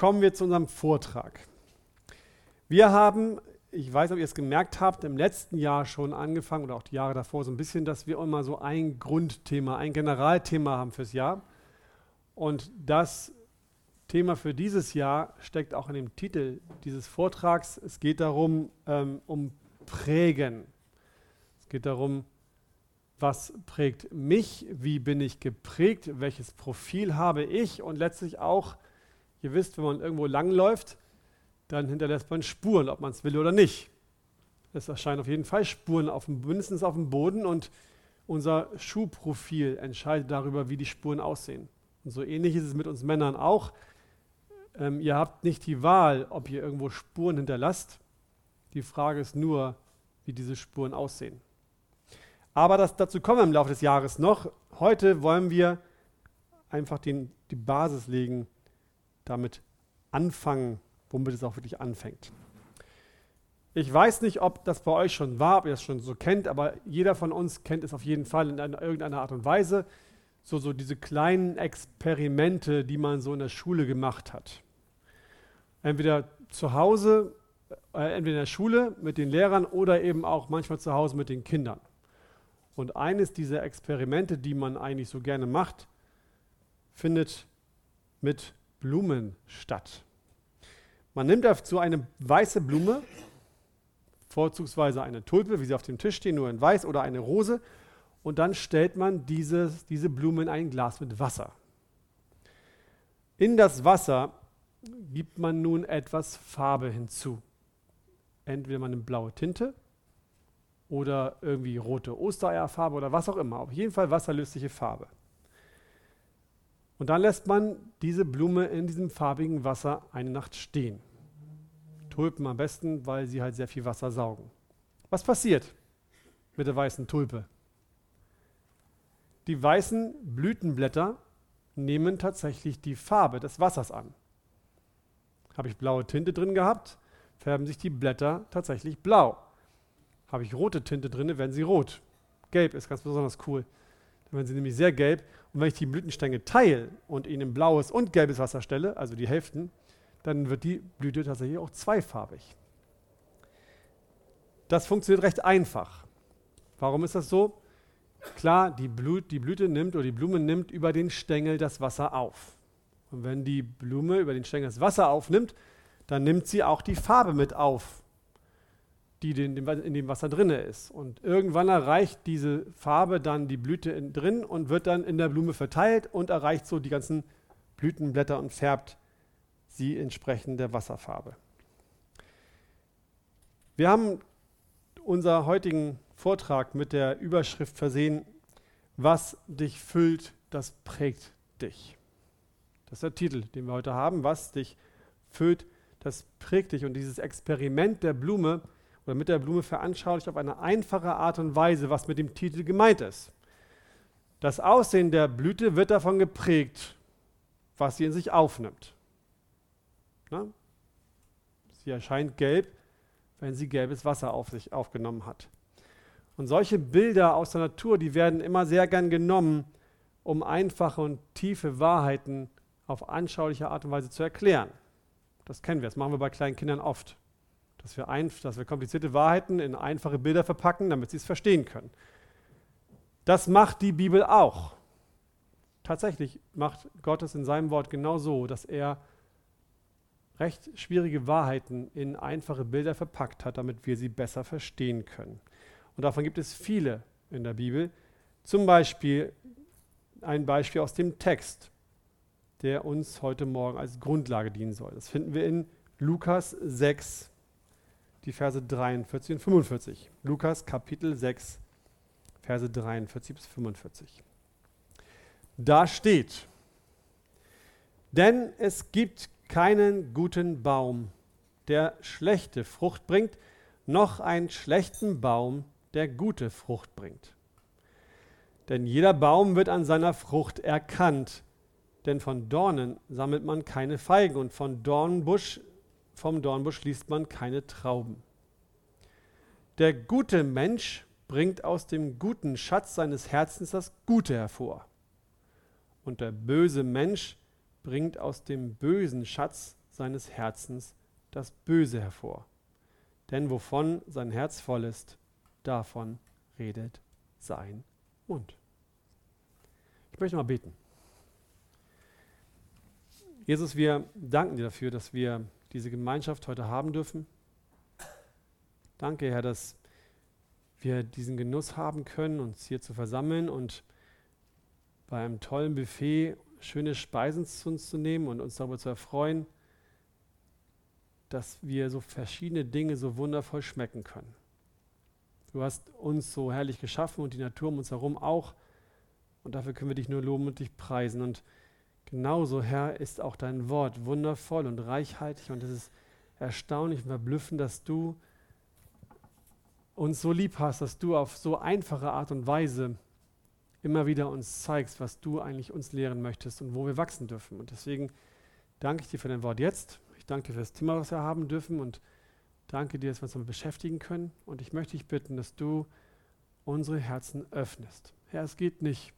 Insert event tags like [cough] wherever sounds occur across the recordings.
kommen wir zu unserem Vortrag. Wir haben, ich weiß ob ihr es gemerkt habt, im letzten Jahr schon angefangen oder auch die Jahre davor so ein bisschen, dass wir immer so ein Grundthema, ein Generalthema haben fürs Jahr. Und das Thema für dieses Jahr steckt auch in dem Titel dieses Vortrags. Es geht darum, ähm, um Prägen. Es geht darum, was prägt mich, wie bin ich geprägt, welches Profil habe ich und letztlich auch, ihr wisst, wenn man irgendwo langläuft, dann hinterlässt man Spuren, ob man es will oder nicht. Es erscheinen auf jeden Fall Spuren auf dem, mindestens auf dem Boden und unser Schuhprofil entscheidet darüber, wie die Spuren aussehen. Und so ähnlich ist es mit uns Männern auch. Ähm, ihr habt nicht die Wahl, ob ihr irgendwo Spuren hinterlasst. Die Frage ist nur, wie diese Spuren aussehen. Aber das, dazu kommen wir im Laufe des Jahres noch. Heute wollen wir einfach den, die Basis legen, damit anfangen, womit es auch wirklich anfängt. Ich weiß nicht, ob das bei euch schon war, ob ihr es schon so kennt, aber jeder von uns kennt es auf jeden Fall in einer, irgendeiner Art und Weise. So, so diese kleinen Experimente, die man so in der Schule gemacht hat. Entweder zu Hause, äh, entweder in der Schule mit den Lehrern oder eben auch manchmal zu Hause mit den Kindern. Und eines dieser Experimente, die man eigentlich so gerne macht, findet mit Blumen statt. Man nimmt dazu eine weiße Blume, vorzugsweise eine Tulpe, wie sie auf dem Tisch stehen, nur in weiß, oder eine Rose, und dann stellt man dieses, diese Blume in ein Glas mit Wasser. In das Wasser gibt man nun etwas Farbe hinzu. Entweder man nimmt blaue Tinte oder irgendwie rote Ostereierfarbe oder was auch immer. Auf jeden Fall wasserlösliche Farbe. Und dann lässt man diese Blume in diesem farbigen Wasser eine Nacht stehen. Tulpen am besten, weil sie halt sehr viel Wasser saugen. Was passiert mit der weißen Tulpe? Die weißen Blütenblätter nehmen tatsächlich die Farbe des Wassers an. Habe ich blaue Tinte drin gehabt, färben sich die Blätter tatsächlich blau. Habe ich rote Tinte drin, werden sie rot. Gelb ist ganz besonders cool. Dann werden sie nämlich sehr gelb. Und wenn ich die Blütenstänge teile und ihnen blaues und gelbes Wasser stelle, also die Hälften, dann wird die Blüte tatsächlich auch zweifarbig. Das funktioniert recht einfach. Warum ist das so? Klar, die, Blut, die Blüte nimmt oder die Blume nimmt über den Stängel das Wasser auf. Und wenn die Blume über den Stängel das Wasser aufnimmt, dann nimmt sie auch die Farbe mit auf die in dem Wasser drin ist. Und irgendwann erreicht diese Farbe dann die Blüte in, drin und wird dann in der Blume verteilt und erreicht so die ganzen Blütenblätter und färbt sie entsprechend der Wasserfarbe. Wir haben unser heutigen Vortrag mit der Überschrift versehen, was dich füllt, das prägt dich. Das ist der Titel, den wir heute haben, was dich füllt, das prägt dich. Und dieses Experiment der Blume oder mit der Blume veranschaulicht auf eine einfache Art und Weise, was mit dem Titel gemeint ist. Das Aussehen der Blüte wird davon geprägt, was sie in sich aufnimmt. Na? Sie erscheint gelb, wenn sie gelbes Wasser auf sich aufgenommen hat. Und solche Bilder aus der Natur, die werden immer sehr gern genommen, um einfache und tiefe Wahrheiten auf anschauliche Art und Weise zu erklären. Das kennen wir, das machen wir bei kleinen Kindern oft dass wir, ein, dass wir komplizierte Wahrheiten in einfache Bilder verpacken, damit sie es verstehen können. Das macht die Bibel auch. Tatsächlich macht Gott es in seinem Wort genau so, dass er recht schwierige Wahrheiten in einfache Bilder verpackt hat, damit wir sie besser verstehen können. Und davon gibt es viele in der Bibel. Zum Beispiel ein Beispiel aus dem Text, der uns heute Morgen als Grundlage dienen soll. Das finden wir in Lukas 6, die Verse 43 und 45. Lukas Kapitel 6, Verse 43 bis 45. Da steht, denn es gibt keinen guten Baum, der schlechte Frucht bringt, noch einen schlechten Baum, der gute Frucht bringt. Denn jeder Baum wird an seiner Frucht erkannt, denn von Dornen sammelt man keine Feigen und von Dornbusch vom Dornbusch liest man keine Trauben. Der gute Mensch bringt aus dem guten Schatz seines Herzens das Gute hervor. Und der böse Mensch bringt aus dem bösen Schatz seines Herzens das Böse hervor. Denn wovon sein Herz voll ist, davon redet sein Mund. Ich möchte mal beten. Jesus, wir danken dir dafür, dass wir diese Gemeinschaft heute haben dürfen. Danke, Herr, dass wir diesen Genuss haben können, uns hier zu versammeln und bei einem tollen Buffet schöne Speisen zu uns zu nehmen und uns darüber zu erfreuen, dass wir so verschiedene Dinge so wundervoll schmecken können. Du hast uns so herrlich geschaffen und die Natur um uns herum auch. Und dafür können wir dich nur loben und dich preisen. Und genauso, Herr, ist auch dein Wort wundervoll und reichhaltig. Und es ist erstaunlich und verblüffend, dass du uns so lieb hast, dass du auf so einfache Art und Weise immer wieder uns zeigst, was du eigentlich uns lehren möchtest und wo wir wachsen dürfen. Und deswegen danke ich dir für dein Wort jetzt. Ich danke dir für das Thema, was wir haben dürfen und danke dir, dass wir uns damit beschäftigen können. Und ich möchte dich bitten, dass du unsere Herzen öffnest. Herr, es geht nicht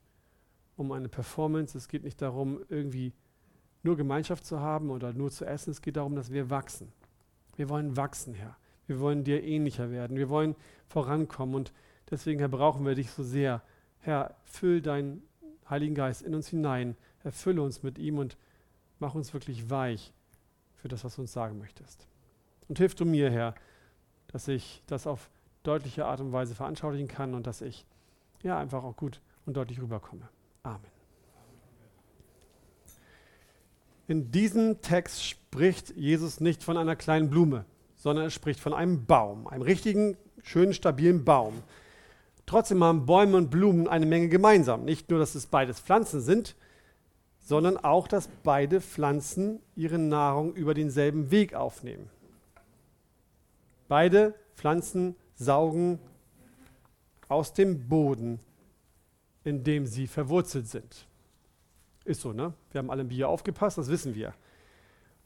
um eine Performance, es geht nicht darum, irgendwie nur Gemeinschaft zu haben oder nur zu essen. Es geht darum, dass wir wachsen. Wir wollen wachsen, Herr. Wir wollen dir ähnlicher werden. Wir wollen vorankommen. Und deswegen, Herr, brauchen wir dich so sehr Herr, füll deinen Heiligen Geist in uns hinein, erfülle uns mit ihm und mach uns wirklich weich für das, was du uns sagen möchtest. Und hilf du mir, Herr, dass ich das auf deutliche Art und Weise veranschaulichen kann und dass ich ja einfach auch gut und deutlich rüberkomme. Amen. In diesem Text spricht Jesus nicht von einer kleinen Blume, sondern er spricht von einem Baum, einem richtigen, schönen, stabilen Baum. Trotzdem haben Bäume und Blumen eine Menge gemeinsam. Nicht nur, dass es beides Pflanzen sind, sondern auch, dass beide Pflanzen ihre Nahrung über denselben Weg aufnehmen. Beide Pflanzen saugen aus dem Boden, in dem sie verwurzelt sind. Ist so, ne? Wir haben alle im Bier aufgepasst, das wissen wir.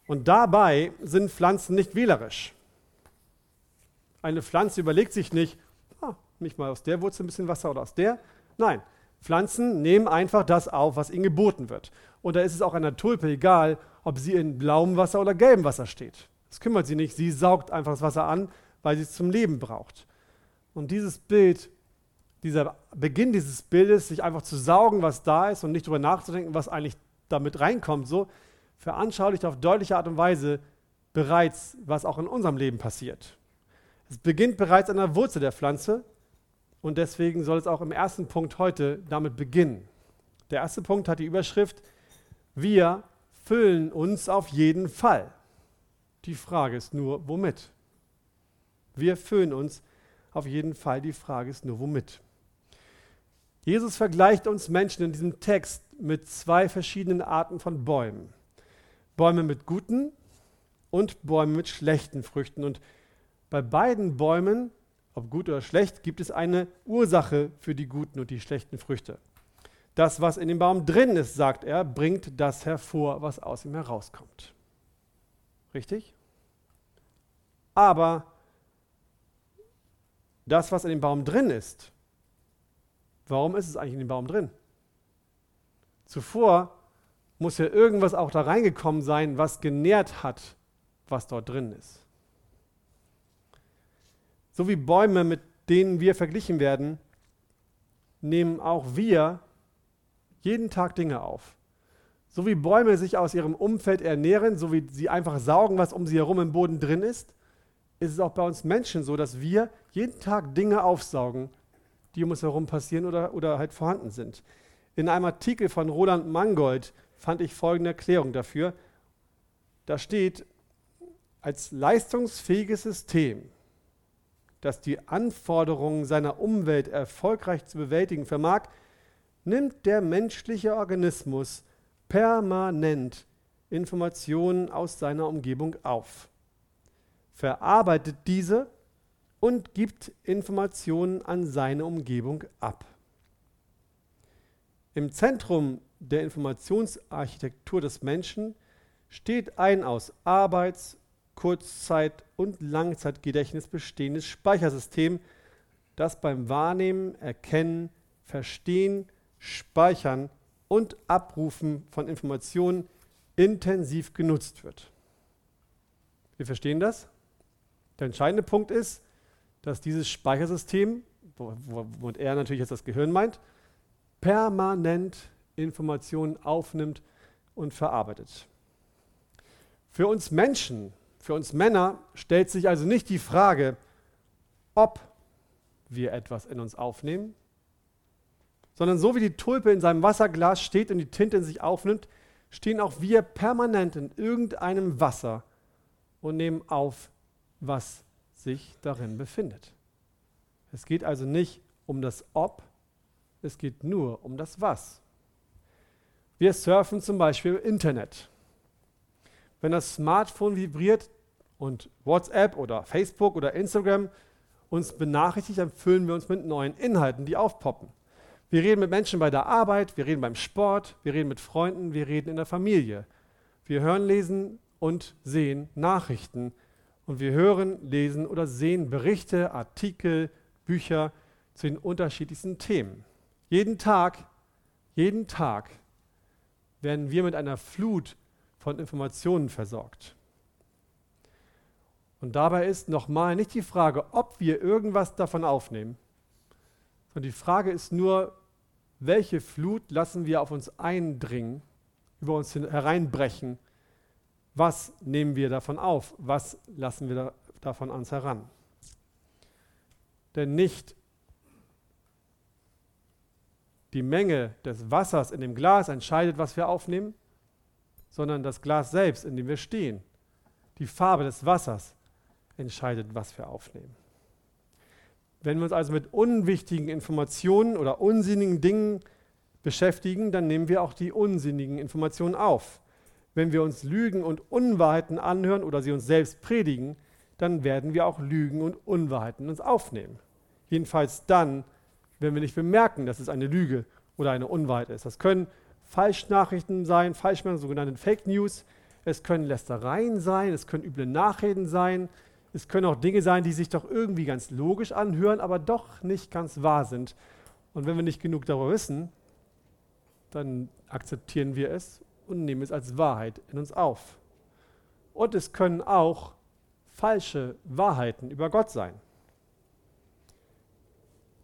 Und dabei sind Pflanzen nicht wählerisch. Eine Pflanze überlegt sich nicht, nicht mal aus der Wurzel ein bisschen Wasser oder aus der. Nein, Pflanzen nehmen einfach das auf, was ihnen geboten wird. Und da ist es auch einer Tulpe egal, ob sie in blauem Wasser oder gelbem Wasser steht. Das kümmert sie nicht. Sie saugt einfach das Wasser an, weil sie es zum Leben braucht. Und dieses Bild, dieser Beginn dieses Bildes, sich einfach zu saugen, was da ist und nicht darüber nachzudenken, was eigentlich damit reinkommt, so veranschaulicht auf deutliche Art und Weise bereits, was auch in unserem Leben passiert. Es beginnt bereits an der Wurzel der Pflanze und deswegen soll es auch im ersten Punkt heute damit beginnen. Der erste Punkt hat die Überschrift, wir füllen uns auf jeden Fall. Die Frage ist nur, womit? Wir füllen uns auf jeden Fall. Die Frage ist nur, womit? Jesus vergleicht uns Menschen in diesem Text mit zwei verschiedenen Arten von Bäumen. Bäume mit guten und Bäume mit schlechten Früchten. Und bei beiden Bäumen ob gut oder schlecht, gibt es eine Ursache für die guten und die schlechten Früchte. Das, was in dem Baum drin ist, sagt er, bringt das hervor, was aus ihm herauskommt. Richtig? Aber das, was in dem Baum drin ist, warum ist es eigentlich in dem Baum drin? Zuvor muss ja irgendwas auch da reingekommen sein, was genährt hat, was dort drin ist. So wie Bäume, mit denen wir verglichen werden, nehmen auch wir jeden Tag Dinge auf. So wie Bäume sich aus ihrem Umfeld ernähren, so wie sie einfach saugen, was um sie herum im Boden drin ist, ist es auch bei uns Menschen so, dass wir jeden Tag Dinge aufsaugen, die um uns herum passieren oder, oder halt vorhanden sind. In einem Artikel von Roland Mangold fand ich folgende Erklärung dafür. Da steht, als leistungsfähiges System das die Anforderungen seiner Umwelt erfolgreich zu bewältigen vermag, nimmt der menschliche Organismus permanent Informationen aus seiner Umgebung auf, verarbeitet diese und gibt Informationen an seine Umgebung ab. Im Zentrum der Informationsarchitektur des Menschen steht ein aus Arbeits-, Kurzzeit- und Langzeitgedächtnis bestehendes Speichersystem, das beim Wahrnehmen, Erkennen, Verstehen, Speichern und Abrufen von Informationen intensiv genutzt wird. Wir verstehen das? Der entscheidende Punkt ist, dass dieses Speichersystem, womit er natürlich jetzt das Gehirn meint, permanent Informationen aufnimmt und verarbeitet. Für uns Menschen, für uns Männer stellt sich also nicht die Frage, ob wir etwas in uns aufnehmen, sondern so wie die Tulpe in seinem Wasserglas steht und die Tinte in sich aufnimmt, stehen auch wir permanent in irgendeinem Wasser und nehmen auf, was sich darin befindet. Es geht also nicht um das Ob, es geht nur um das Was. Wir surfen zum Beispiel im Internet. Wenn das Smartphone vibriert und WhatsApp oder Facebook oder Instagram uns benachrichtigt, dann füllen wir uns mit neuen Inhalten, die aufpoppen. Wir reden mit Menschen bei der Arbeit, wir reden beim Sport, wir reden mit Freunden, wir reden in der Familie. Wir hören, lesen und sehen Nachrichten. Und wir hören, lesen oder sehen Berichte, Artikel, Bücher zu den unterschiedlichsten Themen. Jeden Tag, jeden Tag werden wir mit einer Flut von Informationen versorgt. Und dabei ist nochmal nicht die Frage, ob wir irgendwas davon aufnehmen, sondern die Frage ist nur, welche Flut lassen wir auf uns eindringen, über uns hereinbrechen? Was nehmen wir davon auf? Was lassen wir da, davon an uns heran? Denn nicht die Menge des Wassers in dem Glas entscheidet, was wir aufnehmen, sondern das Glas selbst, in dem wir stehen. Die Farbe des Wassers entscheidet, was wir aufnehmen. Wenn wir uns also mit unwichtigen Informationen oder unsinnigen Dingen beschäftigen, dann nehmen wir auch die unsinnigen Informationen auf. Wenn wir uns Lügen und Unwahrheiten anhören oder sie uns selbst predigen, dann werden wir auch Lügen und Unwahrheiten uns aufnehmen. Jedenfalls dann, wenn wir nicht bemerken, dass es eine Lüge oder eine Unwahrheit ist. Das können Falschnachrichten sein, Falschmeldungen, sogenannte Fake News. Es können Lästereien sein, es können üble Nachreden sein, es können auch Dinge sein, die sich doch irgendwie ganz logisch anhören, aber doch nicht ganz wahr sind. Und wenn wir nicht genug darüber wissen, dann akzeptieren wir es und nehmen es als Wahrheit in uns auf. Und es können auch falsche Wahrheiten über Gott sein.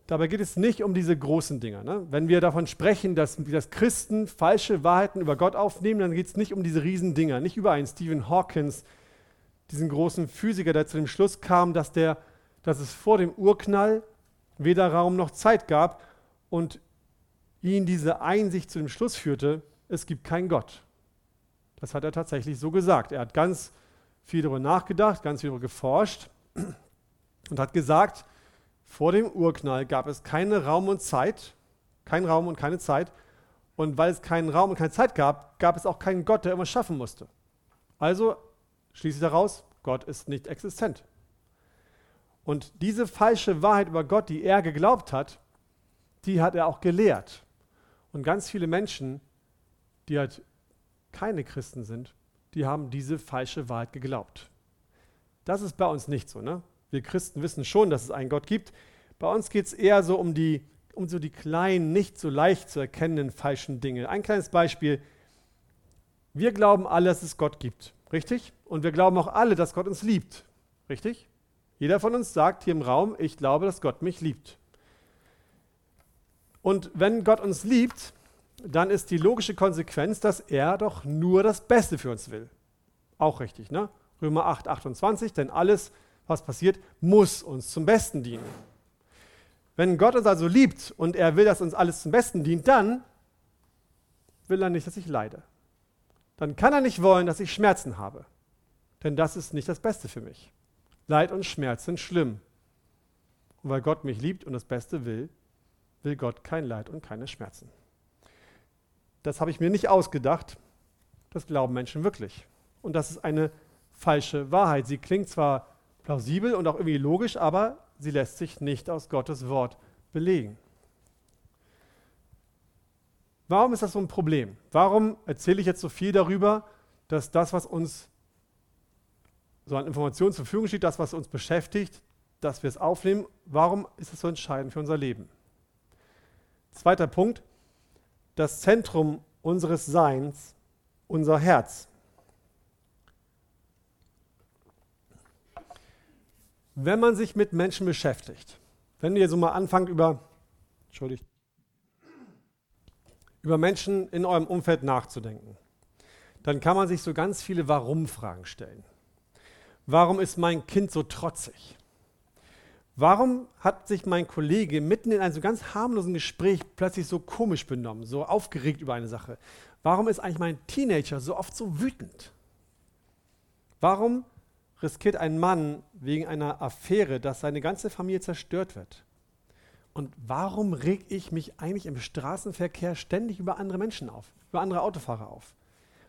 Dabei geht es nicht um diese großen Dinge. Ne? Wenn wir davon sprechen, dass, dass Christen falsche Wahrheiten über Gott aufnehmen, dann geht es nicht um diese riesen Dinger, nicht über einen Stephen Hawkins, diesen großen Physiker, der zu dem Schluss kam, dass, der, dass es vor dem Urknall weder Raum noch Zeit gab und ihn diese Einsicht zu dem Schluss führte, es gibt keinen Gott. Das hat er tatsächlich so gesagt. Er hat ganz viel darüber nachgedacht, ganz viel darüber geforscht [clears throat] und hat gesagt, vor dem Urknall gab es keinen Raum und Zeit, kein Raum und keine Zeit. Und weil es keinen Raum und keine Zeit gab, gab es auch keinen Gott, der immer schaffen musste. Also schließe ich daraus, Gott ist nicht existent. Und diese falsche Wahrheit über Gott, die er geglaubt hat, die hat er auch gelehrt. Und ganz viele Menschen, die halt keine Christen sind, die haben diese falsche Wahrheit geglaubt. Das ist bei uns nicht so. Ne? Wir Christen wissen schon, dass es einen Gott gibt. Bei uns geht es eher so um die, um so die kleinen, nicht so leicht zu erkennenden falschen Dinge. Ein kleines Beispiel. Wir glauben alle, dass es Gott gibt. Richtig? Und wir glauben auch alle, dass Gott uns liebt. Richtig? Jeder von uns sagt hier im Raum, ich glaube, dass Gott mich liebt. Und wenn Gott uns liebt, dann ist die logische Konsequenz, dass er doch nur das Beste für uns will. Auch richtig, ne? Römer 8, 28, denn alles, was passiert, muss uns zum Besten dienen. Wenn Gott uns also liebt und er will, dass uns alles zum Besten dient, dann will er nicht, dass ich leide dann kann er nicht wollen, dass ich Schmerzen habe. Denn das ist nicht das Beste für mich. Leid und Schmerz sind schlimm. Und weil Gott mich liebt und das Beste will, will Gott kein Leid und keine Schmerzen. Das habe ich mir nicht ausgedacht. Das glauben Menschen wirklich. Und das ist eine falsche Wahrheit. Sie klingt zwar plausibel und auch irgendwie logisch, aber sie lässt sich nicht aus Gottes Wort belegen. Warum ist das so ein Problem? Warum erzähle ich jetzt so viel darüber, dass das, was uns so an Informationen zur Verfügung steht, das, was uns beschäftigt, dass wir es aufnehmen, warum ist es so entscheidend für unser Leben? Zweiter Punkt, das Zentrum unseres Seins, unser Herz. wenn man sich mit Menschen beschäftigt, wenn ihr so mal anfangt über, Entschuldigt, über Menschen in eurem Umfeld nachzudenken, dann kann man sich so ganz viele Warum-Fragen stellen. Warum ist mein Kind so trotzig? Warum hat sich mein Kollege mitten in einem so ganz harmlosen Gespräch plötzlich so komisch benommen, so aufgeregt über eine Sache? Warum ist eigentlich mein Teenager so oft so wütend? Warum riskiert ein Mann wegen einer Affäre, dass seine ganze Familie zerstört wird? Und warum reg ich mich eigentlich im Straßenverkehr ständig über andere Menschen auf, über andere Autofahrer auf?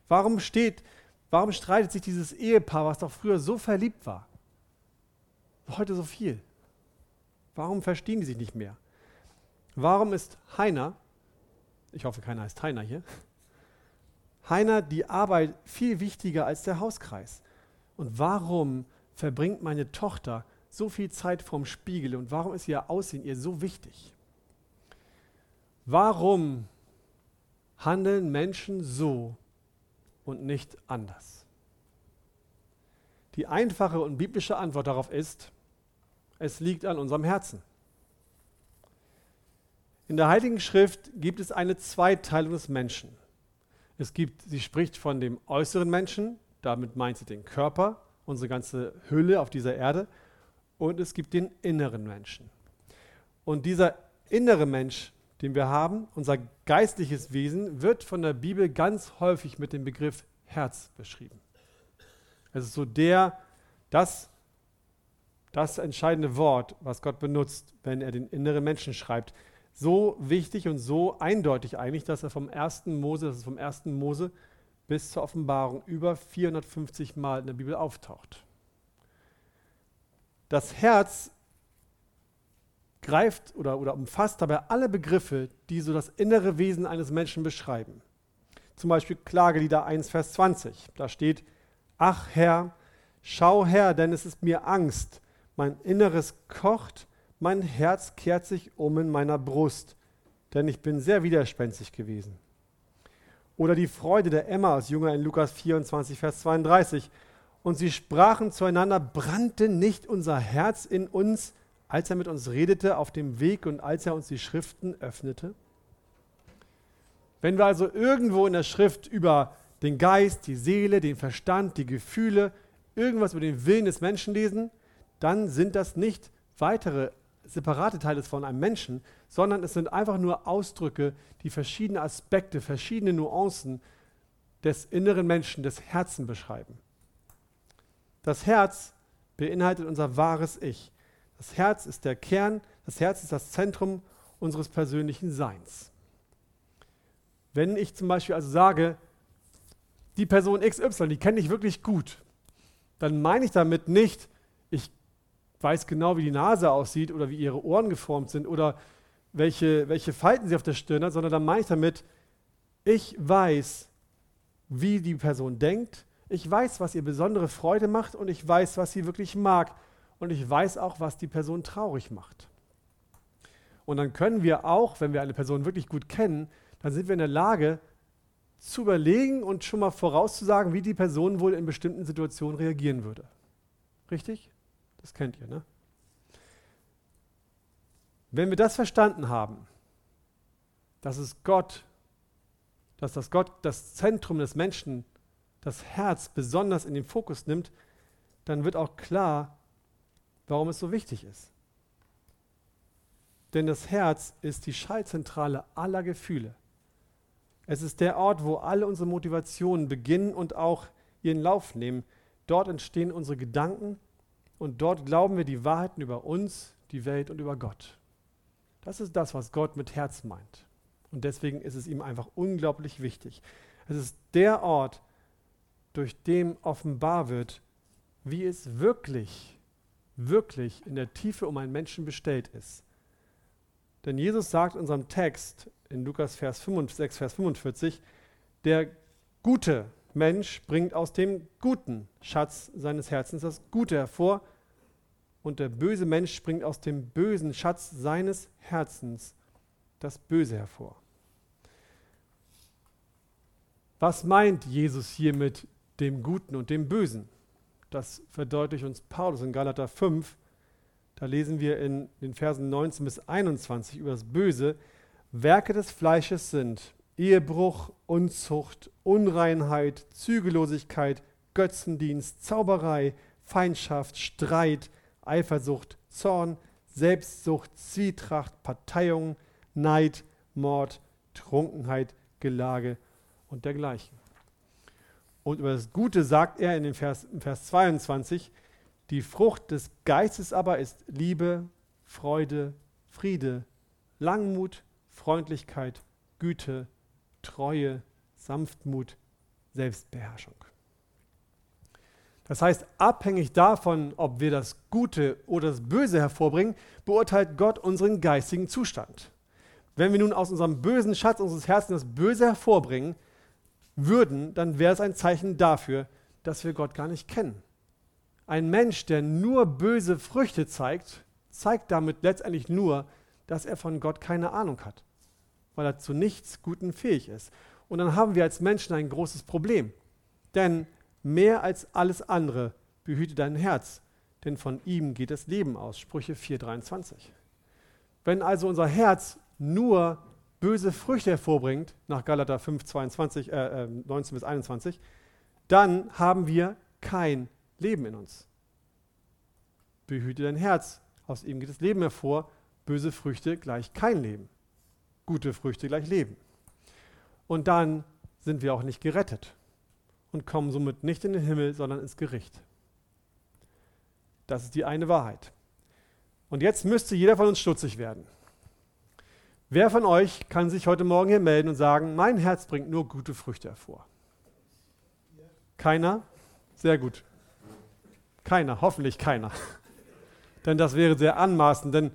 Warum steht, warum streitet sich dieses Ehepaar, was doch früher so verliebt war, heute so viel? Warum verstehen die sich nicht mehr? Warum ist Heiner, ich hoffe, keiner heißt Heiner hier, Heiner die Arbeit viel wichtiger als der Hauskreis? Und warum verbringt meine Tochter so viel Zeit vorm Spiegel und warum ist ihr Aussehen ihr so wichtig? Warum handeln Menschen so und nicht anders? Die einfache und biblische Antwort darauf ist, es liegt an unserem Herzen. In der Heiligen Schrift gibt es eine Zweiteilung des Menschen. Es gibt, sie spricht von dem äußeren Menschen, damit meint sie den Körper, unsere ganze Hülle auf dieser Erde, und es gibt den inneren Menschen. Und dieser innere Mensch, den wir haben, unser geistliches Wesen, wird von der Bibel ganz häufig mit dem Begriff Herz beschrieben. Es ist so der, das das entscheidende Wort, was Gott benutzt, wenn er den inneren Menschen schreibt. So wichtig und so eindeutig eigentlich, dass er vom ersten Mose, das ist vom ersten Mose bis zur Offenbarung über 450 Mal in der Bibel auftaucht. Das Herz greift oder, oder umfasst dabei alle Begriffe, die so das innere Wesen eines Menschen beschreiben. Zum Beispiel Klagelieder 1, Vers 20. Da steht, Ach Herr, schau her, denn es ist mir Angst, mein Inneres kocht, mein Herz kehrt sich um in meiner Brust, denn ich bin sehr widerspenstig gewesen. Oder die Freude der Emma aus Jünger in Lukas 24, Vers 32. Und sie sprachen zueinander, brannte nicht unser Herz in uns, als er mit uns redete auf dem Weg und als er uns die Schriften öffnete? Wenn wir also irgendwo in der Schrift über den Geist, die Seele, den Verstand, die Gefühle, irgendwas über den Willen des Menschen lesen, dann sind das nicht weitere separate Teile von einem Menschen, sondern es sind einfach nur Ausdrücke, die verschiedene Aspekte, verschiedene Nuancen des inneren Menschen, des Herzens beschreiben. Das Herz beinhaltet unser wahres Ich. Das Herz ist der Kern, das Herz ist das Zentrum unseres persönlichen Seins. Wenn ich zum Beispiel also sage, die Person XY, die kenne ich wirklich gut, dann meine ich damit nicht, ich weiß genau, wie die Nase aussieht oder wie ihre Ohren geformt sind oder welche, welche Falten sie auf der Stirn hat, sondern dann meine ich damit, ich weiß, wie die Person denkt, ich weiß, was ihr besondere Freude macht und ich weiß, was sie wirklich mag und ich weiß auch, was die Person traurig macht. Und dann können wir auch, wenn wir eine Person wirklich gut kennen, dann sind wir in der Lage zu überlegen und schon mal vorauszusagen, wie die Person wohl in bestimmten Situationen reagieren würde. Richtig? Das kennt ihr, ne? Wenn wir das verstanden haben, dass es Gott, dass das Gott das Zentrum des Menschen, das Herz besonders in den Fokus nimmt, dann wird auch klar, warum es so wichtig ist. Denn das Herz ist die Schaltzentrale aller Gefühle. Es ist der Ort, wo alle unsere Motivationen beginnen und auch ihren Lauf nehmen. Dort entstehen unsere Gedanken, und dort glauben wir die Wahrheiten über uns, die Welt und über Gott. Das ist das, was Gott mit Herz meint. Und deswegen ist es ihm einfach unglaublich wichtig. Es ist der Ort, durch dem offenbar wird, wie es wirklich, wirklich in der Tiefe um einen Menschen bestellt ist. Denn Jesus sagt in unserem Text in Lukas Vers 5, 6, Vers 45, der gute Mensch bringt aus dem guten Schatz seines Herzens das Gute hervor und der böse Mensch bringt aus dem bösen Schatz seines Herzens das Böse hervor. Was meint Jesus hier mit dem Guten und dem Bösen? Das verdeutlicht uns Paulus in Galater 5, da lesen wir in den Versen 19 bis 21 über das Böse, Werke des Fleisches sind Ehebruch, Unzucht, Unreinheit, Zügellosigkeit, Götzendienst, Zauberei, Feindschaft, Streit, Eifersucht, Zorn, Selbstsucht, Zwietracht, Parteiung, Neid, Mord, Trunkenheit, Gelage und dergleichen. Und über das Gute sagt er in dem Vers, Vers 22, die Frucht des Geistes aber ist Liebe, Freude, Friede, Langmut, Freundlichkeit, Güte, Treue, Sanftmut, Selbstbeherrschung. Das heißt, abhängig davon, ob wir das Gute oder das Böse hervorbringen, beurteilt Gott unseren geistigen Zustand. Wenn wir nun aus unserem bösen Schatz unseres Herzens das Böse hervorbringen würden, dann wäre es ein Zeichen dafür, dass wir Gott gar nicht kennen. Ein Mensch, der nur böse Früchte zeigt, zeigt damit letztendlich nur, dass er von Gott keine Ahnung hat, weil er zu nichts Guten fähig ist. Und dann haben wir als Menschen ein großes Problem. Denn mehr als alles andere behüte dein Herz, denn von ihm geht das Leben aus. Sprüche 4,23. Wenn also unser Herz nur böse Früchte hervorbringt, nach Galater 5, 22, äh, 19 bis 21, dann haben wir kein Leben in uns. Behüte dein Herz, aus ihm geht das Leben hervor, böse Früchte gleich kein Leben, gute Früchte gleich Leben. Und dann sind wir auch nicht gerettet und kommen somit nicht in den Himmel, sondern ins Gericht. Das ist die eine Wahrheit. Und jetzt müsste jeder von uns stutzig werden. Wer von euch kann sich heute Morgen hier melden und sagen, mein Herz bringt nur gute Früchte hervor? Keiner? Sehr gut. Keiner, hoffentlich keiner. [laughs] denn das wäre sehr anmaßend, denn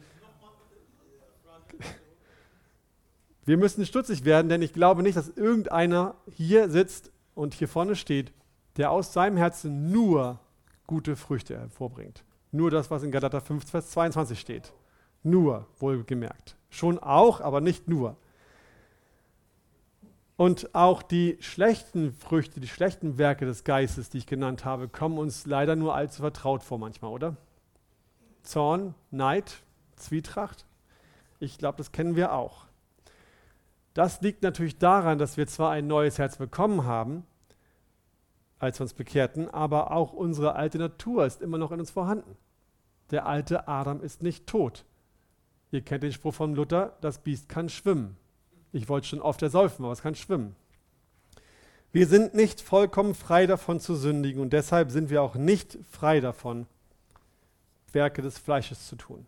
[laughs] wir müssen stutzig werden, denn ich glaube nicht, dass irgendeiner hier sitzt und hier vorne steht, der aus seinem Herzen nur gute Früchte hervorbringt. Nur das, was in Galater 5, Vers 22 steht. Nur, wohlgemerkt. Schon auch, aber nicht nur. Und auch die schlechten Früchte, die schlechten Werke des Geistes, die ich genannt habe, kommen uns leider nur allzu vertraut vor manchmal, oder? Zorn, Neid, Zwietracht. Ich glaube, das kennen wir auch. Das liegt natürlich daran, dass wir zwar ein neues Herz bekommen haben, als wir uns bekehrten, aber auch unsere alte Natur ist immer noch in uns vorhanden. Der alte Adam ist nicht tot. Ihr kennt den Spruch von Luther, das Biest kann schwimmen. Ich wollte schon oft ersäufen, aber es kann schwimmen. Wir sind nicht vollkommen frei davon zu sündigen und deshalb sind wir auch nicht frei davon, Werke des Fleisches zu tun.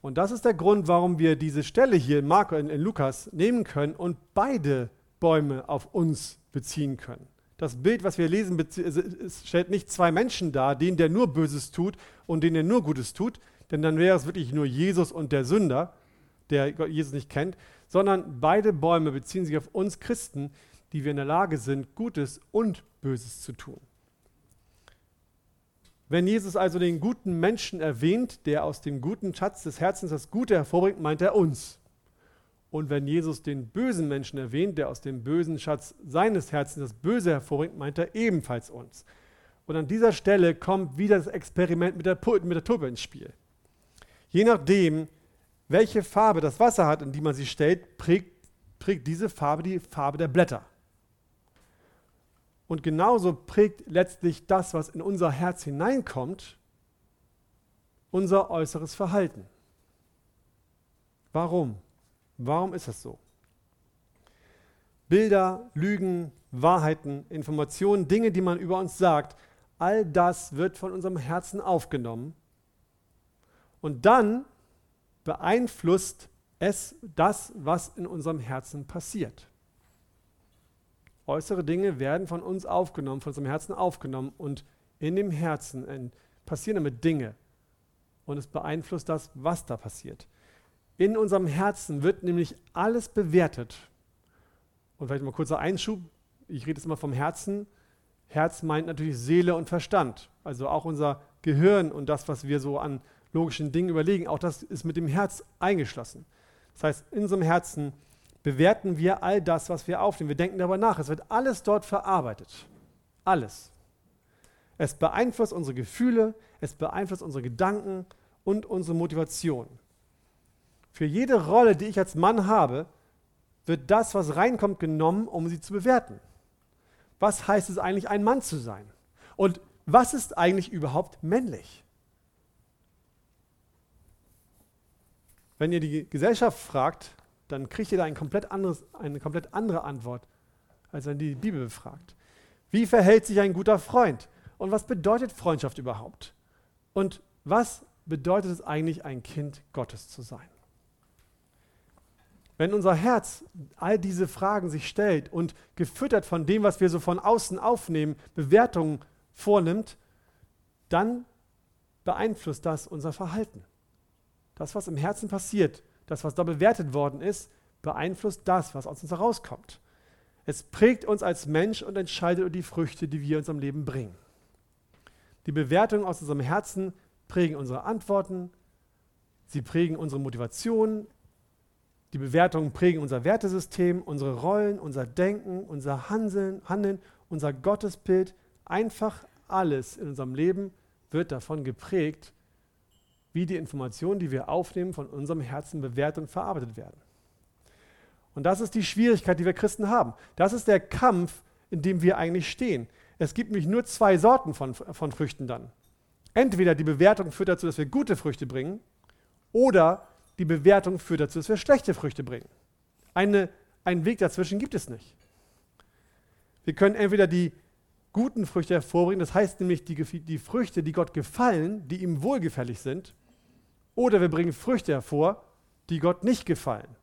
Und das ist der Grund, warum wir diese Stelle hier in, Marco, in, in Lukas nehmen können und beide Bäume auf uns beziehen können. Das Bild, was wir lesen, stellt nicht zwei Menschen dar, den, der nur Böses tut und den, der nur Gutes tut, denn dann wäre es wirklich nur Jesus und der Sünder, der Jesus nicht kennt, sondern beide Bäume beziehen sich auf uns Christen, die wir in der Lage sind, Gutes und Böses zu tun. Wenn Jesus also den guten Menschen erwähnt, der aus dem guten Schatz des Herzens das Gute hervorbringt, meint er uns. Und wenn Jesus den bösen Menschen erwähnt, der aus dem bösen Schatz seines Herzens das Böse hervorbringt, meint er ebenfalls uns. Und an dieser Stelle kommt wieder das Experiment mit der, mit der Puppe ins Spiel. Je nachdem, welche Farbe das Wasser hat, in die man sie stellt, prägt, prägt diese Farbe die Farbe der Blätter. Und genauso prägt letztlich das, was in unser Herz hineinkommt, unser äußeres Verhalten. Warum? Warum ist das so? Bilder, Lügen, Wahrheiten, Informationen, Dinge, die man über uns sagt, all das wird von unserem Herzen aufgenommen. Und dann beeinflusst es das, was in unserem Herzen passiert. Äußere Dinge werden von uns aufgenommen, von unserem Herzen aufgenommen und in dem Herzen passieren damit Dinge. Und es beeinflusst das, was da passiert. In unserem Herzen wird nämlich alles bewertet. Und vielleicht mal kurzer Einschub. Ich rede jetzt immer vom Herzen. Herz meint natürlich Seele und Verstand. Also auch unser Gehirn und das, was wir so an logischen Dingen überlegen, auch das ist mit dem Herz eingeschlossen. Das heißt, in unserem Herzen bewerten wir all das, was wir aufnehmen. Wir denken darüber nach. Es wird alles dort verarbeitet. Alles. Es beeinflusst unsere Gefühle, es beeinflusst unsere Gedanken und unsere Motivation. Für jede Rolle, die ich als Mann habe, wird das, was reinkommt, genommen, um sie zu bewerten. Was heißt es eigentlich, ein Mann zu sein? Und was ist eigentlich überhaupt männlich? Wenn ihr die Gesellschaft fragt, dann kriegt ihr da ein komplett anderes, eine komplett andere Antwort, als wenn die Bibel befragt. Wie verhält sich ein guter Freund? Und was bedeutet Freundschaft überhaupt? Und was bedeutet es eigentlich, ein Kind Gottes zu sein? Wenn unser Herz all diese Fragen sich stellt und gefüttert von dem, was wir so von außen aufnehmen, Bewertungen vornimmt, dann beeinflusst das unser Verhalten. Das, was im Herzen passiert, das, was da bewertet worden ist, beeinflusst das, was aus uns herauskommt. Es prägt uns als Mensch und entscheidet über die Früchte, die wir in unserem Leben bringen. Die Bewertungen aus unserem Herzen prägen unsere Antworten, sie prägen unsere Motivation, die Bewertungen prägen unser Wertesystem, unsere Rollen, unser Denken, unser Handeln, Handeln, unser Gottesbild. Einfach alles in unserem Leben wird davon geprägt, wie die Informationen, die wir aufnehmen, von unserem Herzen bewertet und verarbeitet werden. Und das ist die Schwierigkeit, die wir Christen haben. Das ist der Kampf, in dem wir eigentlich stehen. Es gibt nämlich nur zwei Sorten von, von Früchten dann. Entweder die Bewertung führt dazu, dass wir gute Früchte bringen, oder die Bewertung führt dazu, dass wir schlechte Früchte bringen. Eine, einen Weg dazwischen gibt es nicht. Wir können entweder die guten Früchte hervorbringen, das heißt nämlich die, die Früchte, die Gott gefallen, die ihm wohlgefällig sind, oder wir bringen Früchte hervor, die Gott nicht gefallen.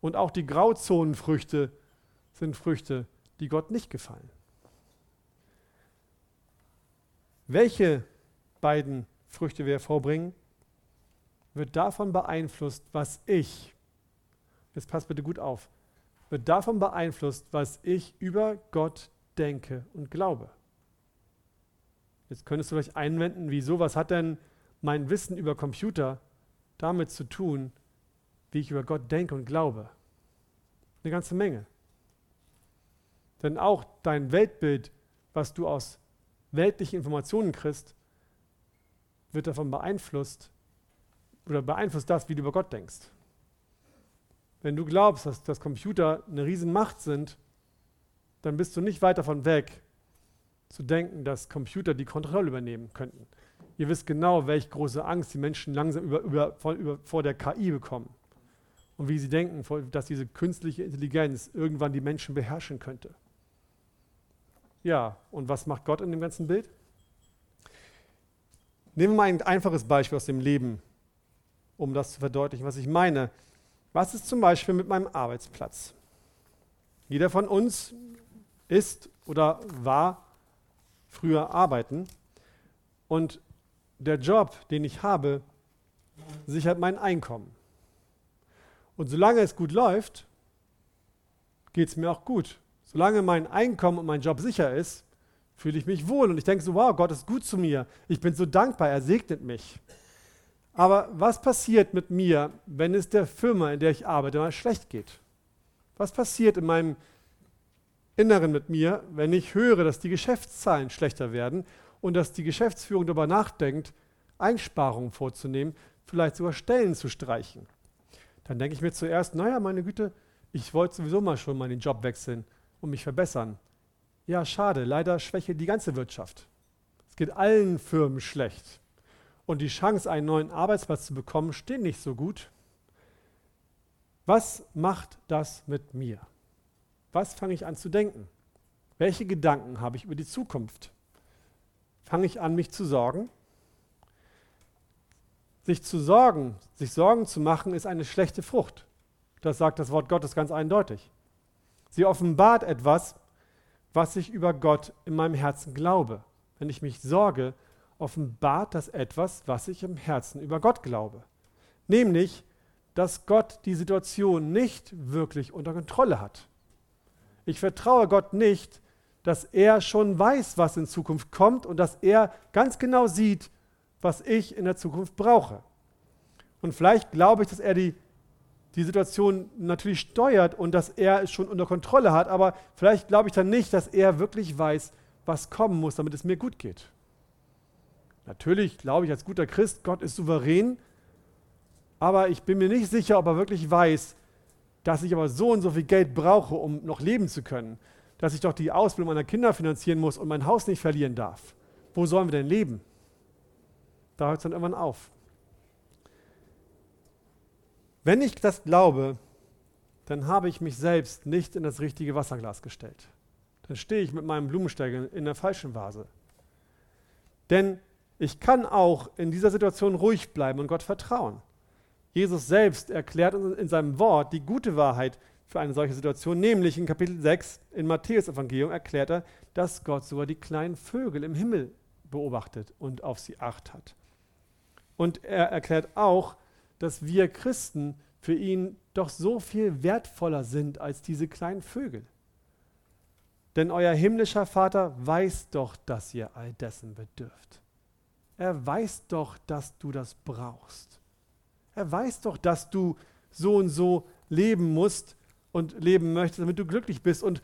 Und auch die Grauzonenfrüchte sind Früchte, die Gott nicht gefallen. Welche beiden Früchte wir hervorbringen, wird davon beeinflusst, was ich, jetzt passt bitte gut auf, wird davon beeinflusst, was ich über Gott denke und glaube. Jetzt könntest du vielleicht einwenden, wieso, was hat denn mein Wissen über Computer damit zu tun, wie ich über Gott denke und glaube? Eine ganze Menge. Denn auch dein Weltbild, was du aus weltlichen Informationen kriegst, wird davon beeinflusst, oder beeinflusst das, wie du über Gott denkst. Wenn du glaubst, dass, dass Computer eine Riesenmacht sind, dann bist du nicht weit davon weg, zu denken, dass Computer die Kontrolle übernehmen könnten. Ihr wisst genau, welche große Angst die Menschen langsam über, über, vor, über, vor der KI bekommen. Und wie sie denken, dass diese künstliche Intelligenz irgendwann die Menschen beherrschen könnte. Ja, und was macht Gott in dem ganzen Bild? Nehmen wir mal ein einfaches Beispiel aus dem Leben um das zu verdeutlichen, was ich meine. Was ist zum Beispiel mit meinem Arbeitsplatz? Jeder von uns ist oder war früher arbeiten und der Job, den ich habe, sichert mein Einkommen. Und solange es gut läuft, geht es mir auch gut. Solange mein Einkommen und mein Job sicher ist, fühle ich mich wohl und ich denke so, wow, Gott ist gut zu mir. Ich bin so dankbar, er segnet mich. Aber was passiert mit mir, wenn es der Firma, in der ich arbeite, mal schlecht geht? Was passiert in meinem Inneren mit mir, wenn ich höre, dass die Geschäftszahlen schlechter werden und dass die Geschäftsführung darüber nachdenkt, Einsparungen vorzunehmen, vielleicht sogar Stellen zu streichen? Dann denke ich mir zuerst, naja, meine Güte, ich wollte sowieso mal schon mal den Job wechseln und mich verbessern. Ja, schade, leider schwäche die ganze Wirtschaft. Es geht allen Firmen schlecht und die Chance, einen neuen Arbeitsplatz zu bekommen, stehen nicht so gut. Was macht das mit mir? Was fange ich an zu denken? Welche Gedanken habe ich über die Zukunft? Fange ich an, mich zu sorgen? Sich zu sorgen, sich Sorgen zu machen, ist eine schlechte Frucht. Das sagt das Wort Gottes ganz eindeutig. Sie offenbart etwas, was ich über Gott in meinem Herzen glaube. Wenn ich mich sorge, offenbart das etwas, was ich im Herzen über Gott glaube. Nämlich, dass Gott die Situation nicht wirklich unter Kontrolle hat. Ich vertraue Gott nicht, dass er schon weiß, was in Zukunft kommt und dass er ganz genau sieht, was ich in der Zukunft brauche. Und vielleicht glaube ich, dass er die, die Situation natürlich steuert und dass er es schon unter Kontrolle hat, aber vielleicht glaube ich dann nicht, dass er wirklich weiß, was kommen muss, damit es mir gut geht. Natürlich glaube ich als guter Christ, Gott ist souverän, aber ich bin mir nicht sicher, ob er wirklich weiß, dass ich aber so und so viel Geld brauche, um noch leben zu können, dass ich doch die Ausbildung meiner Kinder finanzieren muss und mein Haus nicht verlieren darf. Wo sollen wir denn leben? Da hört es dann irgendwann auf. Wenn ich das glaube, dann habe ich mich selbst nicht in das richtige Wasserglas gestellt. Dann stehe ich mit meinem Blumenstängel in der falschen Vase. Denn ich kann auch in dieser Situation ruhig bleiben und Gott vertrauen. Jesus selbst erklärt uns in seinem Wort die gute Wahrheit für eine solche Situation, nämlich in Kapitel 6 in Matthäus Evangelium erklärt er, dass Gott sogar die kleinen Vögel im Himmel beobachtet und auf sie acht hat. Und er erklärt auch, dass wir Christen für ihn doch so viel wertvoller sind als diese kleinen Vögel. Denn euer himmlischer Vater weiß doch, dass ihr all dessen bedürft. Er weiß doch, dass du das brauchst. Er weiß doch, dass du so und so leben musst und leben möchtest, damit du glücklich bist. Und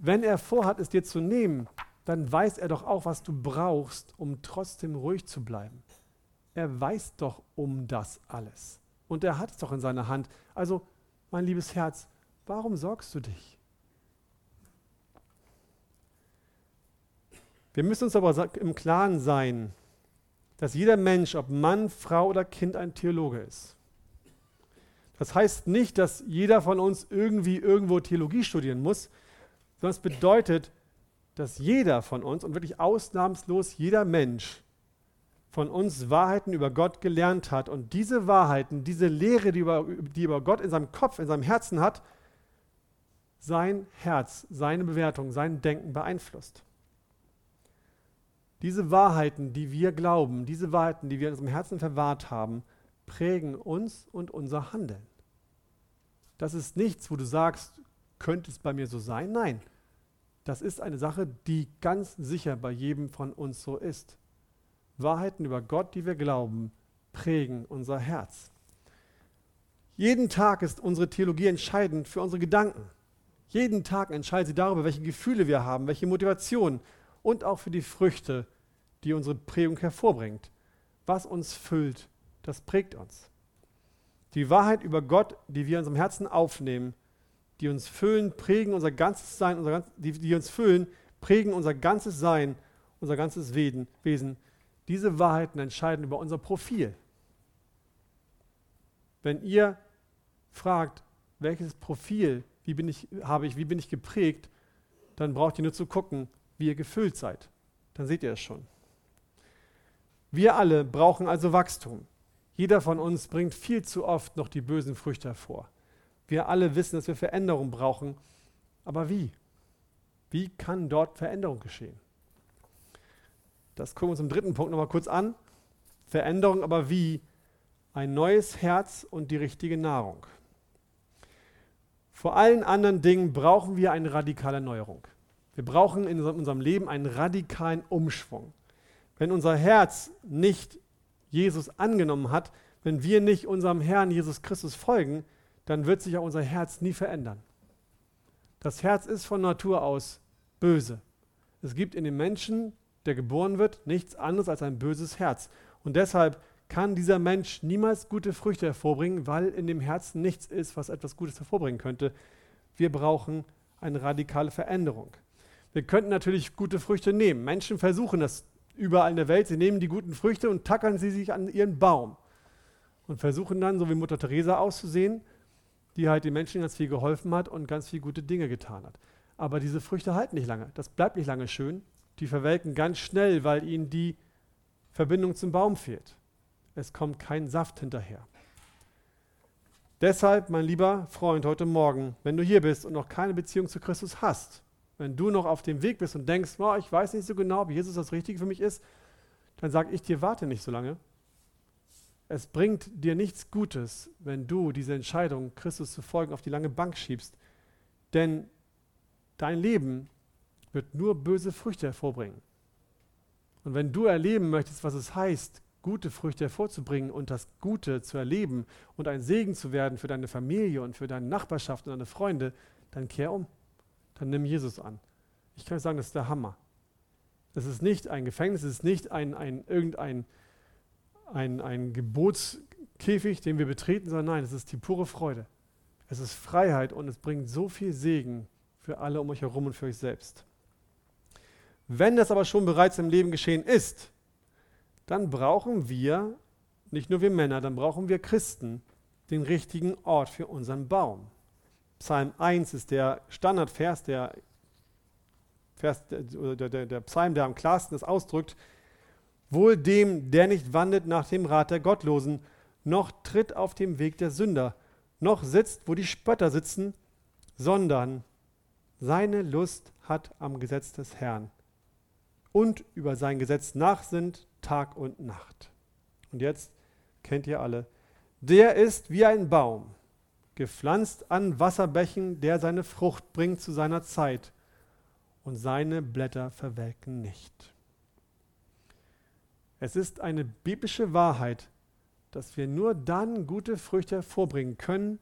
wenn er vorhat, es dir zu nehmen, dann weiß er doch auch, was du brauchst, um trotzdem ruhig zu bleiben. Er weiß doch um das alles. Und er hat es doch in seiner Hand. Also, mein liebes Herz, warum sorgst du dich? Wir müssen uns aber im Klaren sein, dass jeder Mensch, ob Mann, Frau oder Kind, ein Theologe ist. Das heißt nicht, dass jeder von uns irgendwie irgendwo Theologie studieren muss, sondern es bedeutet, dass jeder von uns und wirklich ausnahmslos jeder Mensch von uns Wahrheiten über Gott gelernt hat und diese Wahrheiten, diese Lehre, die über, die über Gott in seinem Kopf, in seinem Herzen hat, sein Herz, seine Bewertung, sein Denken beeinflusst. Diese Wahrheiten, die wir glauben, diese Wahrheiten, die wir in unserem Herzen verwahrt haben, prägen uns und unser Handeln. Das ist nichts, wo du sagst, könnte es bei mir so sein? Nein, das ist eine Sache, die ganz sicher bei jedem von uns so ist. Wahrheiten über Gott, die wir glauben, prägen unser Herz. Jeden Tag ist unsere Theologie entscheidend für unsere Gedanken. Jeden Tag entscheidet sie darüber, welche Gefühle wir haben, welche Motivation und auch für die Früchte, die unsere Prägung hervorbringt. Was uns füllt, das prägt uns. Die Wahrheit über Gott, die wir in unserem Herzen aufnehmen, die uns füllen, prägen unser ganzes Sein, unser, die, die uns füllen, prägen unser ganzes Sein, unser ganzes Wesen. Diese Wahrheiten entscheiden über unser Profil. Wenn ihr fragt, welches Profil wie bin ich, habe ich, wie bin ich geprägt, dann braucht ihr nur zu gucken, wie ihr gefüllt seid. Dann seht ihr es schon. Wir alle brauchen also Wachstum. Jeder von uns bringt viel zu oft noch die bösen Früchte hervor. Wir alle wissen, dass wir Veränderung brauchen. Aber wie? Wie kann dort Veränderung geschehen? Das gucken wir uns im dritten Punkt nochmal kurz an. Veränderung, aber wie? Ein neues Herz und die richtige Nahrung. Vor allen anderen Dingen brauchen wir eine radikale Neuerung. Wir brauchen in unserem Leben einen radikalen Umschwung. Wenn unser Herz nicht Jesus angenommen hat, wenn wir nicht unserem Herrn Jesus Christus folgen, dann wird sich auch unser Herz nie verändern. Das Herz ist von Natur aus böse. Es gibt in dem Menschen, der geboren wird, nichts anderes als ein böses Herz. Und deshalb kann dieser Mensch niemals gute Früchte hervorbringen, weil in dem Herzen nichts ist, was etwas Gutes hervorbringen könnte. Wir brauchen eine radikale Veränderung. Wir könnten natürlich gute Früchte nehmen. Menschen versuchen das überall in der Welt. Sie nehmen die guten Früchte und tackern sie sich an ihren Baum und versuchen dann, so wie Mutter Teresa auszusehen, die halt den Menschen ganz viel geholfen hat und ganz viele gute Dinge getan hat. Aber diese Früchte halten nicht lange. Das bleibt nicht lange schön. Die verwelken ganz schnell, weil ihnen die Verbindung zum Baum fehlt. Es kommt kein Saft hinterher. Deshalb, mein lieber Freund, heute Morgen, wenn du hier bist und noch keine Beziehung zu Christus hast, wenn du noch auf dem Weg bist und denkst, oh, ich weiß nicht so genau, ob Jesus das Richtige für mich ist, dann sage ich dir, warte nicht so lange. Es bringt dir nichts Gutes, wenn du diese Entscheidung, Christus zu folgen, auf die lange Bank schiebst. Denn dein Leben wird nur böse Früchte hervorbringen. Und wenn du erleben möchtest, was es heißt, gute Früchte hervorzubringen und das Gute zu erleben und ein Segen zu werden für deine Familie und für deine Nachbarschaft und deine Freunde, dann kehr um dann nimm Jesus an. Ich kann sagen, das ist der Hammer. Es ist nicht ein Gefängnis, es ist nicht ein, ein, irgendein ein, ein Gebotskäfig, den wir betreten, sondern nein, es ist die pure Freude. Es ist Freiheit und es bringt so viel Segen für alle um euch herum und für euch selbst. Wenn das aber schon bereits im Leben geschehen ist, dann brauchen wir, nicht nur wir Männer, dann brauchen wir Christen den richtigen Ort für unseren Baum. Psalm 1 ist der Standardvers, der, Vers, der, der, der Psalm, der am klarsten das ausdrückt. Wohl dem, der nicht wandelt nach dem Rat der Gottlosen, noch tritt auf dem Weg der Sünder, noch sitzt, wo die Spötter sitzen, sondern seine Lust hat am Gesetz des Herrn und über sein Gesetz nachsinnt Tag und Nacht. Und jetzt kennt ihr alle, der ist wie ein Baum, gepflanzt an Wasserbächen, der seine Frucht bringt zu seiner Zeit, und seine Blätter verwelken nicht. Es ist eine biblische Wahrheit, dass wir nur dann gute Früchte hervorbringen können,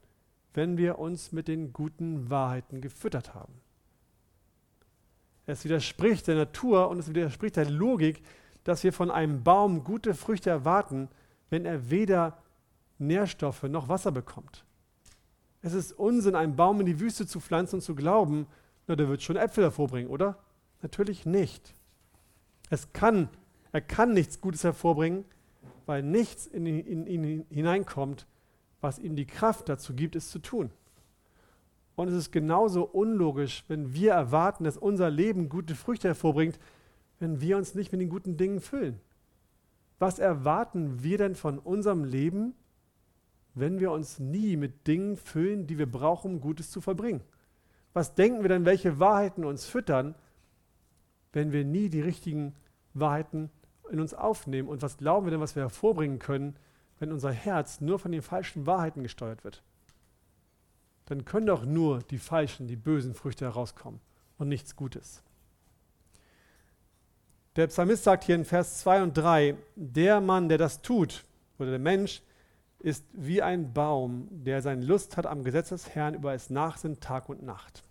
wenn wir uns mit den guten Wahrheiten gefüttert haben. Es widerspricht der Natur und es widerspricht der Logik, dass wir von einem Baum gute Früchte erwarten, wenn er weder Nährstoffe noch Wasser bekommt. Es ist Unsinn, einen Baum in die Wüste zu pflanzen und zu glauben, na, der wird schon Äpfel hervorbringen, oder? Natürlich nicht. Es kann er kann nichts Gutes hervorbringen, weil nichts in ihn hineinkommt, was ihm die Kraft dazu gibt, es zu tun. Und es ist genauso unlogisch, wenn wir erwarten, dass unser Leben gute Früchte hervorbringt, wenn wir uns nicht mit den guten Dingen füllen. Was erwarten wir denn von unserem Leben, wenn wir uns nie mit Dingen füllen, die wir brauchen, um Gutes zu vollbringen? Was denken wir denn, welche Wahrheiten uns füttern, wenn wir nie die richtigen Wahrheiten in uns aufnehmen und was glauben wir denn, was wir hervorbringen können, wenn unser Herz nur von den falschen Wahrheiten gesteuert wird? Dann können doch nur die falschen, die bösen Früchte herauskommen und nichts Gutes. Der Psalmist sagt hier in Vers 2 und 3, der Mann, der das tut, oder der Mensch, ist wie ein Baum, der seine Lust hat am Gesetz des Herrn, über es nachsinnt Tag und Nacht.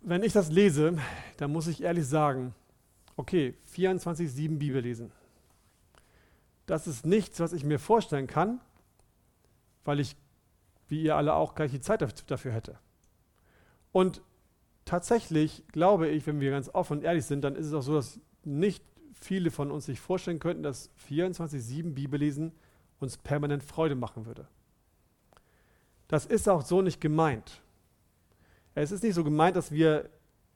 Wenn ich das lese, dann muss ich ehrlich sagen, okay, 24-7 Bibel lesen. Das ist nichts, was ich mir vorstellen kann, weil ich, wie ihr alle auch, gleich die Zeit dafür hätte. Und tatsächlich glaube ich, wenn wir ganz offen und ehrlich sind, dann ist es auch so, dass nicht viele von uns sich vorstellen könnten, dass 24-7 Bibellesen uns permanent Freude machen würde. Das ist auch so nicht gemeint. Es ist nicht so gemeint, dass wir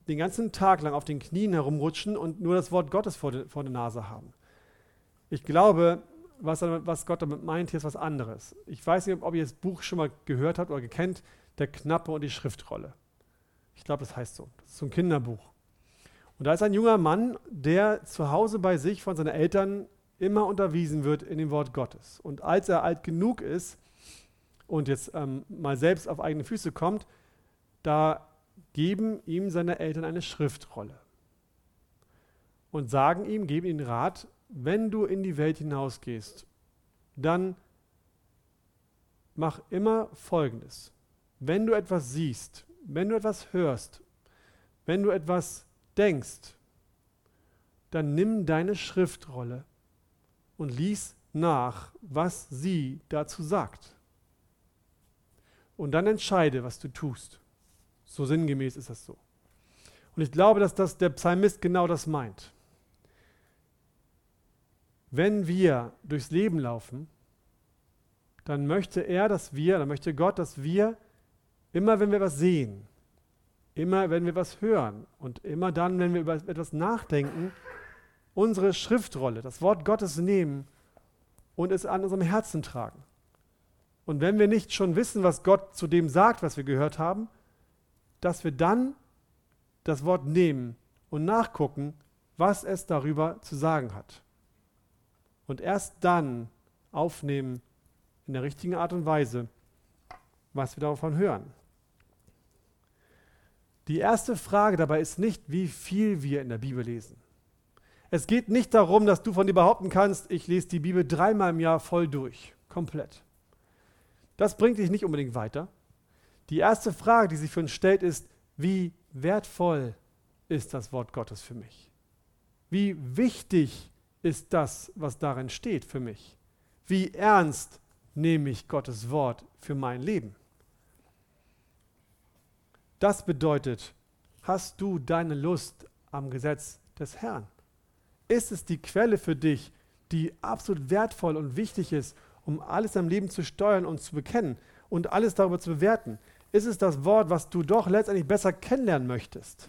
den ganzen Tag lang auf den Knien herumrutschen und nur das Wort Gottes vor, de, vor der Nase haben. Ich glaube, was, was, Gott damit meint, hier ist was anderes. Ich weiß nicht, ob ihr das Buch schon mal gehört habt oder gekennt, Der Knappe und die Schriftrolle. Ich glaube, das heißt so. Das ist so ein Kinderbuch. Und da ist ein junger Mann, der zu Hause bei sich von seinen Eltern immer unterwiesen wird in dem Wort Gottes. Und als er alt genug ist und jetzt ähm, mal selbst auf eigene Füße kommt, da geben ihm seine Eltern eine Schriftrolle und sagen ihm, geben ihm Rat, wenn du in die Welt hinausgehst, dann mach immer Folgendes. Wenn du etwas siehst, wenn du etwas hörst, wenn du etwas denkst, dann nimm deine Schriftrolle und lies nach, was sie dazu sagt. Und dann entscheide, was du tust. So sinngemäß ist das so. Und ich glaube, dass das der Psalmist genau das meint. Wenn wir durchs Leben laufen, dann möchte er, dass wir, dann möchte Gott, dass wir immer, wenn wir was sehen, immer, wenn wir was hören und immer dann, wenn wir über etwas nachdenken, unsere Schriftrolle, das Wort Gottes nehmen und es an unserem Herzen tragen. Und wenn wir nicht schon wissen, was Gott zu dem sagt, was wir gehört haben, dass wir dann das Wort nehmen und nachgucken, was es darüber zu sagen hat. Und erst dann aufnehmen in der richtigen Art und Weise, was wir davon hören. Die erste Frage dabei ist nicht, wie viel wir in der Bibel lesen. Es geht nicht darum, dass du von dir behaupten kannst, ich lese die Bibel dreimal im Jahr voll durch, komplett. Das bringt dich nicht unbedingt weiter. Die erste Frage, die sich für uns stellt, ist, wie wertvoll ist das Wort Gottes für mich? Wie wichtig ist das, was darin steht für mich? Wie ernst nehme ich Gottes Wort für mein Leben? Das bedeutet, hast du deine Lust am Gesetz des Herrn? Ist es die Quelle für dich, die absolut wertvoll und wichtig ist, um alles im Leben zu steuern und zu bekennen und alles darüber zu bewerten? Ist es das Wort, was du doch letztendlich besser kennenlernen möchtest?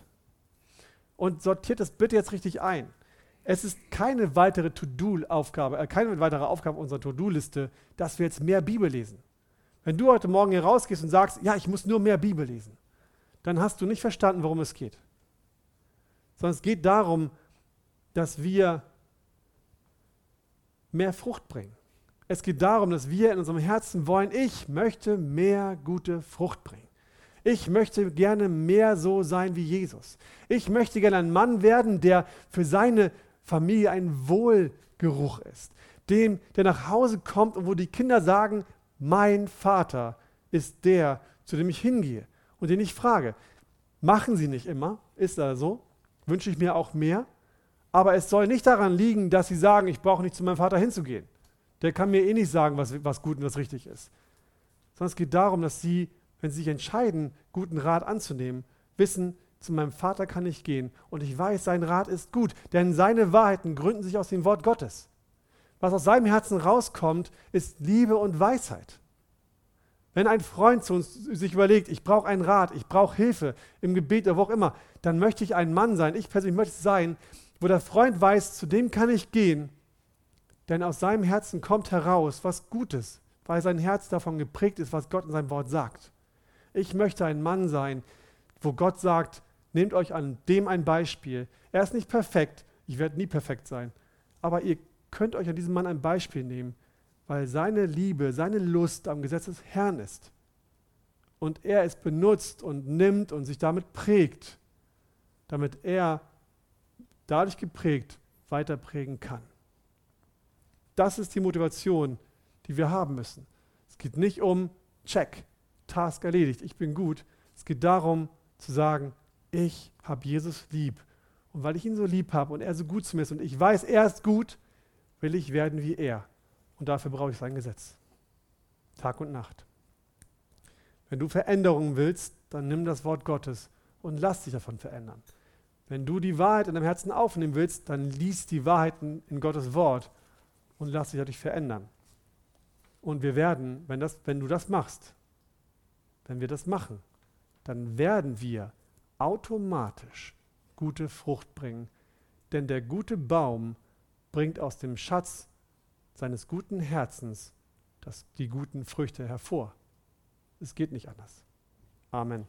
Und sortiert es bitte jetzt richtig ein. Es ist keine weitere To-Do-Aufgabe, äh, keine weitere Aufgabe unserer To-Do-Liste, dass wir jetzt mehr Bibel lesen. Wenn du heute Morgen hier rausgehst und sagst, ja, ich muss nur mehr Bibel lesen, dann hast du nicht verstanden, worum es geht. Sondern es geht darum, dass wir mehr Frucht bringen. Es geht darum, dass wir in unserem Herzen wollen, ich möchte mehr gute Frucht bringen. Ich möchte gerne mehr so sein wie Jesus. Ich möchte gerne ein Mann werden, der für seine Familie ein Wohlgeruch ist. Dem, der nach Hause kommt und wo die Kinder sagen, mein Vater ist der, zu dem ich hingehe und den ich frage. Machen sie nicht immer, ist das so? Wünsche ich mir auch mehr. Aber es soll nicht daran liegen, dass sie sagen, ich brauche nicht zu meinem Vater hinzugehen. Der kann mir eh nicht sagen, was, was gut und was richtig ist. Sondern es geht darum, dass sie, wenn sie sich entscheiden, guten Rat anzunehmen, wissen, zu meinem Vater kann ich gehen und ich weiß, sein Rat ist gut, denn seine Wahrheiten gründen sich aus dem Wort Gottes. Was aus seinem Herzen rauskommt, ist Liebe und Weisheit. Wenn ein Freund zu uns sich überlegt, ich brauche einen Rat, ich brauche Hilfe im Gebet oder wo auch immer, dann möchte ich ein Mann sein, ich persönlich möchte es sein, wo der Freund weiß, zu dem kann ich gehen, denn aus seinem Herzen kommt heraus was Gutes, weil sein Herz davon geprägt ist, was Gott in seinem Wort sagt. Ich möchte ein Mann sein, wo Gott sagt, nehmt euch an dem ein Beispiel. Er ist nicht perfekt, ich werde nie perfekt sein, aber ihr könnt euch an diesem Mann ein Beispiel nehmen weil seine Liebe, seine Lust am Gesetz des Herrn ist. Und er es benutzt und nimmt und sich damit prägt, damit er dadurch geprägt weiter prägen kann. Das ist die Motivation, die wir haben müssen. Es geht nicht um Check, Task erledigt, ich bin gut. Es geht darum zu sagen, ich habe Jesus lieb. Und weil ich ihn so lieb habe und er so gut zu mir ist und ich weiß, er ist gut, will ich werden wie er. Und dafür brauche ich sein Gesetz. Tag und Nacht. Wenn du Veränderungen willst, dann nimm das Wort Gottes und lass dich davon verändern. Wenn du die Wahrheit in deinem Herzen aufnehmen willst, dann lies die Wahrheiten in Gottes Wort und lass dich dadurch verändern. Und wir werden, wenn, das, wenn du das machst, wenn wir das machen, dann werden wir automatisch gute Frucht bringen. Denn der gute Baum bringt aus dem Schatz seines guten Herzens das, die guten Früchte hervor. Es geht nicht anders. Amen.